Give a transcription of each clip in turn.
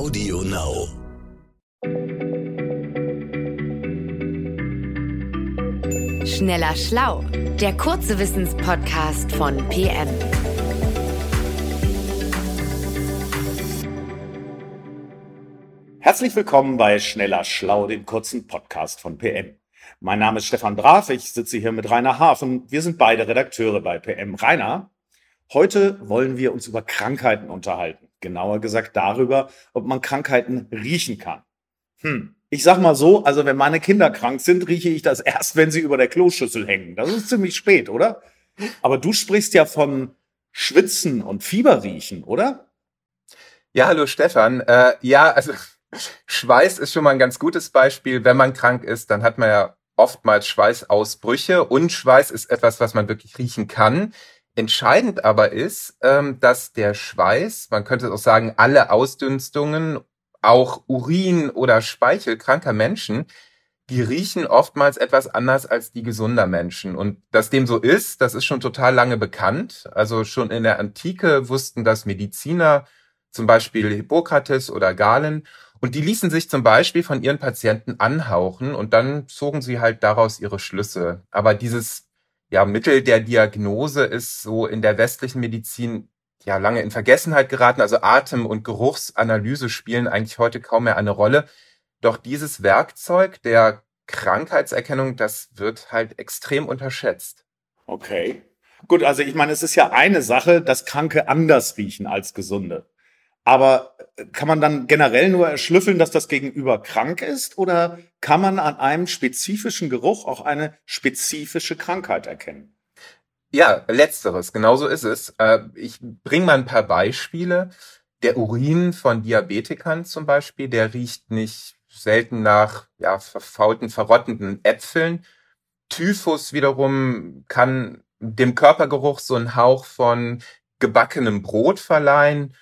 Audio Now. Schneller Schlau, der kurze Wissenspodcast von PM. Herzlich willkommen bei Schneller Schlau, dem kurzen Podcast von PM. Mein Name ist Stefan Draf, ich sitze hier mit Rainer Hafen. Wir sind beide Redakteure bei PM. Rainer, heute wollen wir uns über Krankheiten unterhalten. Genauer gesagt darüber, ob man Krankheiten riechen kann. Hm. Ich sag mal so, also wenn meine Kinder krank sind, rieche ich das erst, wenn sie über der Kloschüssel hängen. Das ist ziemlich spät, oder? Aber du sprichst ja von Schwitzen und Fieberriechen, oder? Ja, hallo Stefan. Äh, ja, also Schweiß ist schon mal ein ganz gutes Beispiel. Wenn man krank ist, dann hat man ja oftmals Schweißausbrüche und Schweiß ist etwas, was man wirklich riechen kann. Entscheidend aber ist, ähm, dass der Schweiß, man könnte auch sagen, alle Ausdünstungen auch Urin oder Speichel kranker Menschen, die riechen oftmals etwas anders als die gesunder Menschen. Und dass dem so ist, das ist schon total lange bekannt. Also schon in der Antike wussten das Mediziner, zum Beispiel Hippokrates oder Galen. Und die ließen sich zum Beispiel von ihren Patienten anhauchen und dann zogen sie halt daraus ihre Schlüsse. Aber dieses ja, Mittel der Diagnose ist so in der westlichen Medizin ja lange in Vergessenheit geraten. Also Atem- und Geruchsanalyse spielen eigentlich heute kaum mehr eine Rolle. Doch dieses Werkzeug der Krankheitserkennung, das wird halt extrem unterschätzt. Okay. Gut, also ich meine, es ist ja eine Sache, dass Kranke anders riechen als Gesunde. Aber äh, kann man dann generell nur erschlüffeln, dass das Gegenüber krank ist? Oder kann man an einem spezifischen Geruch auch eine spezifische Krankheit erkennen? Ja, letzteres, genauso ist es. Äh, ich bringe mal ein paar Beispiele. Der Urin von Diabetikern zum Beispiel, der riecht nicht selten nach ja, verfaulten, verrottenden Äpfeln. Typhus wiederum kann dem Körpergeruch so einen Hauch von gebackenem Brot verleihen.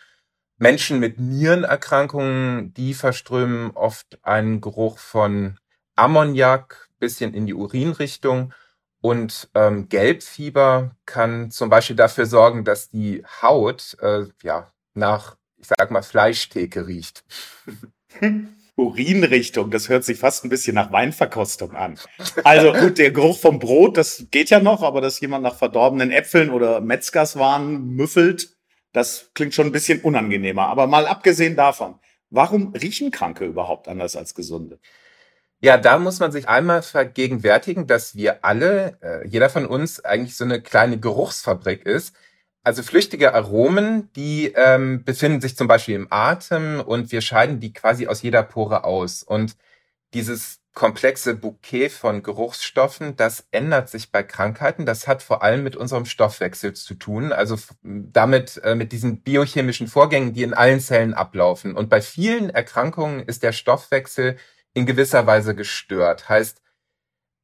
Menschen mit Nierenerkrankungen, die verströmen oft einen Geruch von Ammoniak bisschen in die Urinrichtung. Und ähm, Gelbfieber kann zum Beispiel dafür sorgen, dass die Haut äh, ja nach, ich sag mal, Fleischtheke riecht. Urinrichtung, das hört sich fast ein bisschen nach Weinverkostung an. Also gut, der Geruch vom Brot, das geht ja noch, aber dass jemand nach verdorbenen Äpfeln oder Metzgerswaren müffelt, das klingt schon ein bisschen unangenehmer. Aber mal abgesehen davon, warum riechen Kranke überhaupt anders als Gesunde? Ja, da muss man sich einmal vergegenwärtigen, dass wir alle, äh, jeder von uns eigentlich so eine kleine Geruchsfabrik ist. Also flüchtige Aromen, die ähm, befinden sich zum Beispiel im Atem und wir scheiden die quasi aus jeder Pore aus. Und dieses komplexe Bouquet von Geruchsstoffen, das ändert sich bei Krankheiten. Das hat vor allem mit unserem Stoffwechsel zu tun, also damit äh, mit diesen biochemischen Vorgängen, die in allen Zellen ablaufen. Und bei vielen Erkrankungen ist der Stoffwechsel in gewisser Weise gestört. Heißt,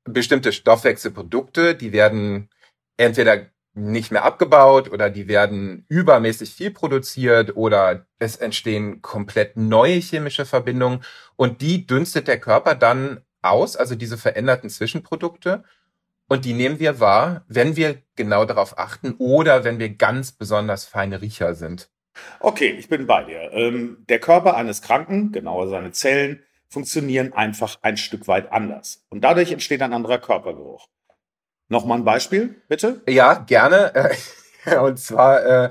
bestimmte Stoffwechselprodukte, die werden entweder nicht mehr abgebaut oder die werden übermäßig viel produziert oder es entstehen komplett neue chemische Verbindungen und die dünstet der Körper dann aus, also diese veränderten Zwischenprodukte und die nehmen wir wahr, wenn wir genau darauf achten oder wenn wir ganz besonders feine Riecher sind. Okay, ich bin bei dir. Ähm, der Körper eines Kranken, genauer seine Zellen, funktionieren einfach ein Stück weit anders. Und dadurch entsteht ein anderer Körpergeruch. Nochmal ein Beispiel, bitte? Ja, gerne. Und zwar äh,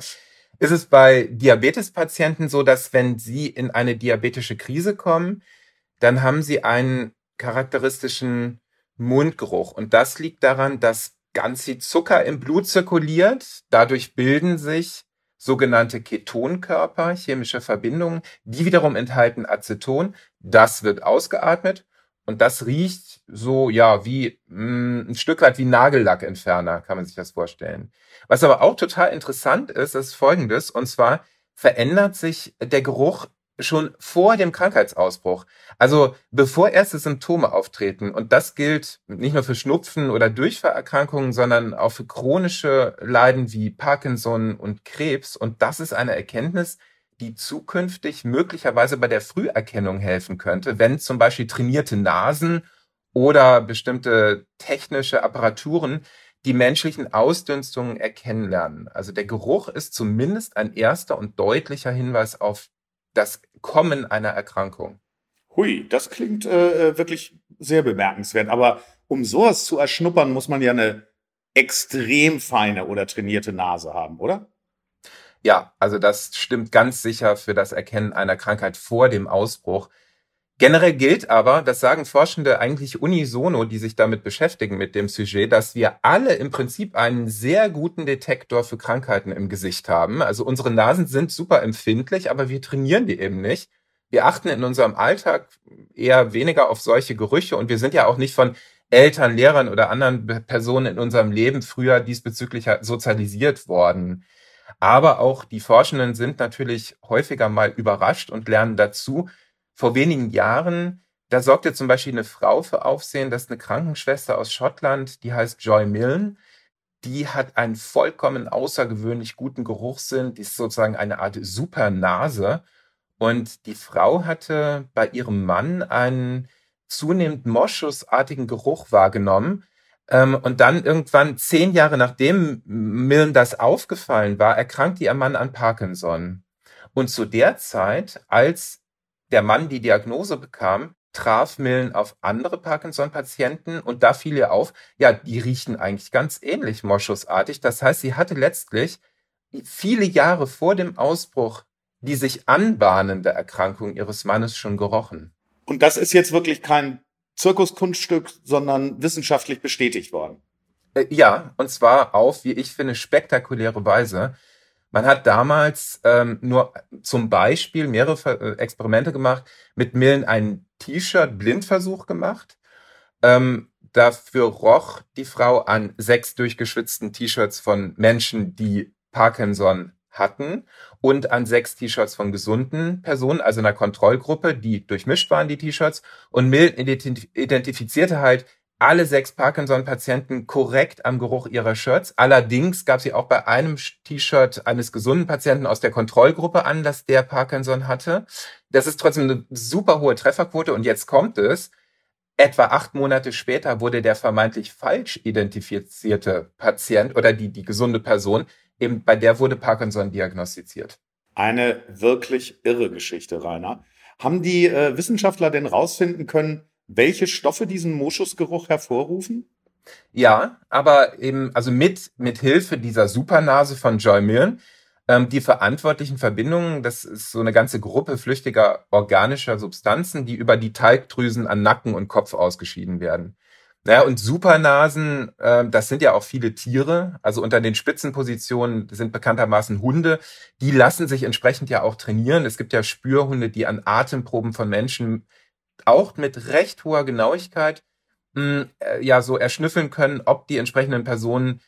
ist es bei Diabetespatienten so, dass wenn sie in eine diabetische Krise kommen, dann haben sie einen charakteristischen Mundgeruch. Und das liegt daran, dass ganz viel Zucker im Blut zirkuliert. Dadurch bilden sich sogenannte Ketonkörper, chemische Verbindungen, die wiederum enthalten Aceton. Das wird ausgeatmet und das riecht so, ja, wie mh, mm, ein Stück weit wie Nagellackentferner, kann man sich das vorstellen. Was aber auch total interessant ist, ist folgendes, und zwar verändert sich der Geruch schon vor dem Krankheitsausbruch. Also bevor erste Symptome auftreten. Und das gilt nicht nur für Schnupfen oder Durchfallerkrankungen, sondern auch für chronische Leiden wie Parkinson und Krebs. Und das ist eine Erkenntnis, die zukünftig möglicherweise bei der Früherkennung helfen könnte, wenn zum Beispiel trainierte Nasen oder bestimmte technische Apparaturen die menschlichen Ausdünstungen erkennen lernen. Also der Geruch ist zumindest ein erster und deutlicher Hinweis auf das Kommen einer Erkrankung. Hui, das klingt äh, äh, wirklich sehr bemerkenswert. Aber um sowas zu erschnuppern, muss man ja eine extrem feine oder trainierte Nase haben, oder? Ja, also das stimmt ganz sicher für das Erkennen einer Krankheit vor dem Ausbruch. Generell gilt aber, das sagen Forschende eigentlich unisono, die sich damit beschäftigen mit dem Sujet, dass wir alle im Prinzip einen sehr guten Detektor für Krankheiten im Gesicht haben. Also unsere Nasen sind super empfindlich, aber wir trainieren die eben nicht. Wir achten in unserem Alltag eher weniger auf solche Gerüche und wir sind ja auch nicht von Eltern, Lehrern oder anderen Personen in unserem Leben früher diesbezüglich sozialisiert worden. Aber auch die Forschenden sind natürlich häufiger mal überrascht und lernen dazu. Vor wenigen Jahren, da sorgte zum Beispiel eine Frau für Aufsehen, das ist eine Krankenschwester aus Schottland, die heißt Joy Milne. Die hat einen vollkommen außergewöhnlich guten Geruchssinn, die ist sozusagen eine Art Supernase. Und die Frau hatte bei ihrem Mann einen zunehmend moschusartigen Geruch wahrgenommen. Ähm, und dann irgendwann zehn Jahre nachdem Milne das aufgefallen war, erkrankte ihr Mann an Parkinson. Und zu der Zeit, als der Mann die Diagnose bekam, traf Milne auf andere Parkinson-Patienten und da fiel ihr auf, ja, die riechen eigentlich ganz ähnlich moschusartig. Das heißt, sie hatte letztlich viele Jahre vor dem Ausbruch die sich anbahnende Erkrankung ihres Mannes schon gerochen. Und das ist jetzt wirklich kein Zirkuskunststück, sondern wissenschaftlich bestätigt worden. Äh, ja, und zwar auf, wie ich finde, spektakuläre Weise. Man hat damals ähm, nur zum Beispiel mehrere äh, Experimente gemacht, mit Millen einen T-Shirt-Blindversuch gemacht. Ähm, dafür roch die Frau an sechs durchgeschwitzten T-Shirts von Menschen, die Parkinson hatten und an sechs T-Shirts von gesunden Personen, also einer Kontrollgruppe, die durchmischt waren, die T-Shirts. Und Milton identifizierte halt alle sechs Parkinson-Patienten korrekt am Geruch ihrer Shirts. Allerdings gab sie auch bei einem T-Shirt eines gesunden Patienten aus der Kontrollgruppe an, dass der Parkinson hatte. Das ist trotzdem eine super hohe Trefferquote. Und jetzt kommt es. Etwa acht Monate später wurde der vermeintlich falsch identifizierte Patient oder die, die gesunde Person eben bei der wurde Parkinson diagnostiziert. Eine wirklich irre Geschichte, Rainer. Haben die äh, Wissenschaftler denn rausfinden können, welche Stoffe diesen Moschusgeruch hervorrufen? Ja, aber eben, also mit, mit Hilfe dieser Supernase von Joy Milne, ähm, die verantwortlichen Verbindungen, das ist so eine ganze Gruppe flüchtiger organischer Substanzen, die über die Talgdrüsen an Nacken und Kopf ausgeschieden werden. Naja, und Supernasen, äh, das sind ja auch viele Tiere. Also unter den Spitzenpositionen sind bekanntermaßen Hunde. Die lassen sich entsprechend ja auch trainieren. Es gibt ja Spürhunde, die an Atemproben von Menschen auch mit recht hoher Genauigkeit mh, hm, äh, ja so erschnüffeln können, ob die entsprechenden Personen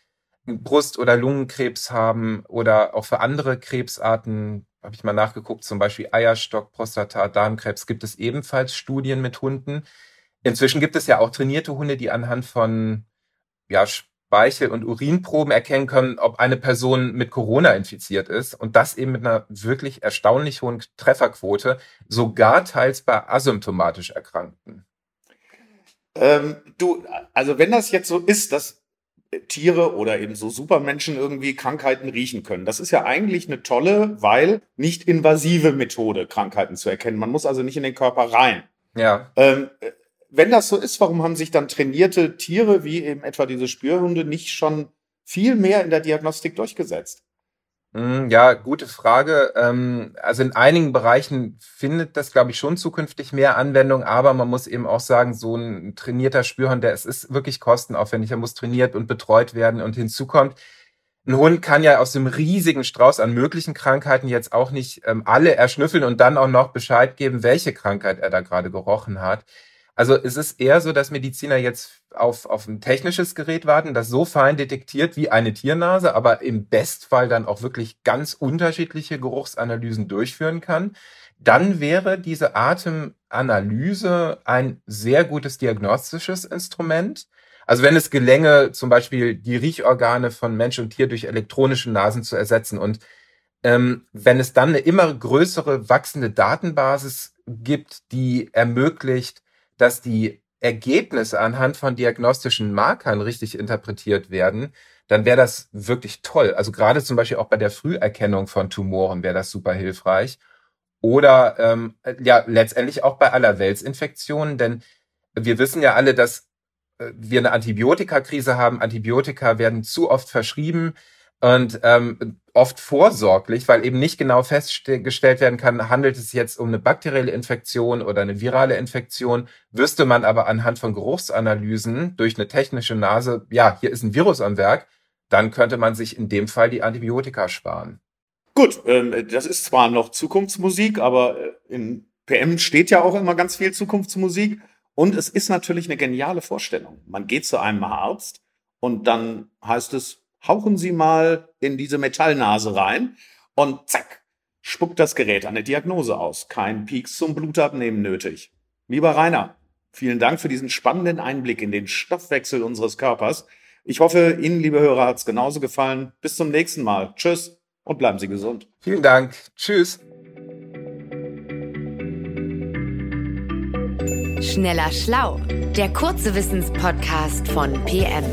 Brust- oder Lungenkrebs haben oder auch für andere Krebsarten, habe ich mal nachgeguckt, zum Beispiel Eierstock, Prostata, Darmkrebs, gibt es ebenfalls Studien mit Hunden. Inzwischen gibt es ja auch trainierte Hunde, die anhand von ja, Speichel- und Urinproben erkennen können, ob eine Person mit Corona infiziert ist. Und das eben mit einer wirklich erstaunlich hohen Trefferquote, sogar teils bei asymptomatisch Erkrankten. Ähm, du, also wenn das jetzt so ist, dass Tiere oder eben so Supermenschen irgendwie Krankheiten riechen können. Das ist ja eigentlich eine tolle, weil nicht invasive Methode, Krankheiten zu erkennen. Man muss also nicht in den Körper rein. Ja. Ähm, wenn das so ist, warum haben sich dann trainierte Tiere wie eben etwa diese Spürhunde nicht schon viel mehr in der Diagnostik durchgesetzt? Hm, ja, gute Frage. Ähm, also in einigen Bereichen findet das, glaube ich, schon zukünftig mehr Anwendung, aber man muss eben auch sagen, so ein trainierter Spürhund, der es ist wirklich kostenaufwendig, er muss trainiert und betreut werden und hinzu kommt, ein Hund kann ja aus dem riesigen Strauß an möglichen Krankheiten jetzt auch nicht ähm, alle erschnüffeln und dann auch noch Bescheid geben, welche Krankheit er da gerade gerochen hat. Also es ist eher so, dass Mediziner jetzt auf, auf ein technisches Gerät warten, das so fein detektiert wie eine Tiernase, aber im Bestfall dann auch wirklich ganz unterschiedliche Geruchsanalysen durchführen kann. Dann wäre diese Atemanalyse ein sehr gutes diagnostisches Instrument. Also wenn es gelänge, zum Beispiel die Riechorgane von Mensch und Tier durch elektronische Nasen zu ersetzen und ähm, wenn es dann eine immer größere wachsende Datenbasis gibt, die ermöglicht, dass die Ergebnisse anhand von diagnostischen Markern richtig interpretiert werden, dann wäre das wirklich toll. Also gerade zum Beispiel auch bei der Früherkennung von Tumoren wäre das super hilfreich. oder ähm, ja letztendlich auch bei Allerweltsinfektionen, denn wir wissen ja alle, dass äh, wir eine Antibiotikakrise haben. Antibiotika werden zu oft verschrieben und ähm, oft vorsorglich, weil eben nicht genau festgestellt werden kann, handelt es jetzt um eine bakterielle Infektion oder eine virale Infektion, wüsste man aber anhand von Geruchsanalysen durch eine technische Nase, ja, hier ist ein Virus am Werk, dann könnte man sich in dem Fall die Antibiotika sparen. Gut, ähm, das ist zwar noch Zukunftsmusik, aber äh, in PM steht ja auch immer ganz viel Zukunftsmusik. Und es ist natürlich eine geniale Vorstellung. Man geht zu einem Arzt und dann heißt es, hauchen Sie mal in diese Metallnase rein und zack, spuckt das Gerät eine Diagnose aus. Kein Peaks zum Blutabnehmen nötig. Lieber Rainer, vielen Dank für diesen spannenden Einblick in den Stoffwechsel unseres Körpers. Ich hoffe, Ihnen, liebe Hörer, hat es genauso gefallen. Bis zum nächsten Mal. Tschüss und bleiben Sie gesund. Vielen Dank. Tschüss. Schneller Schlau, der kurze Wissenspodcast von PM.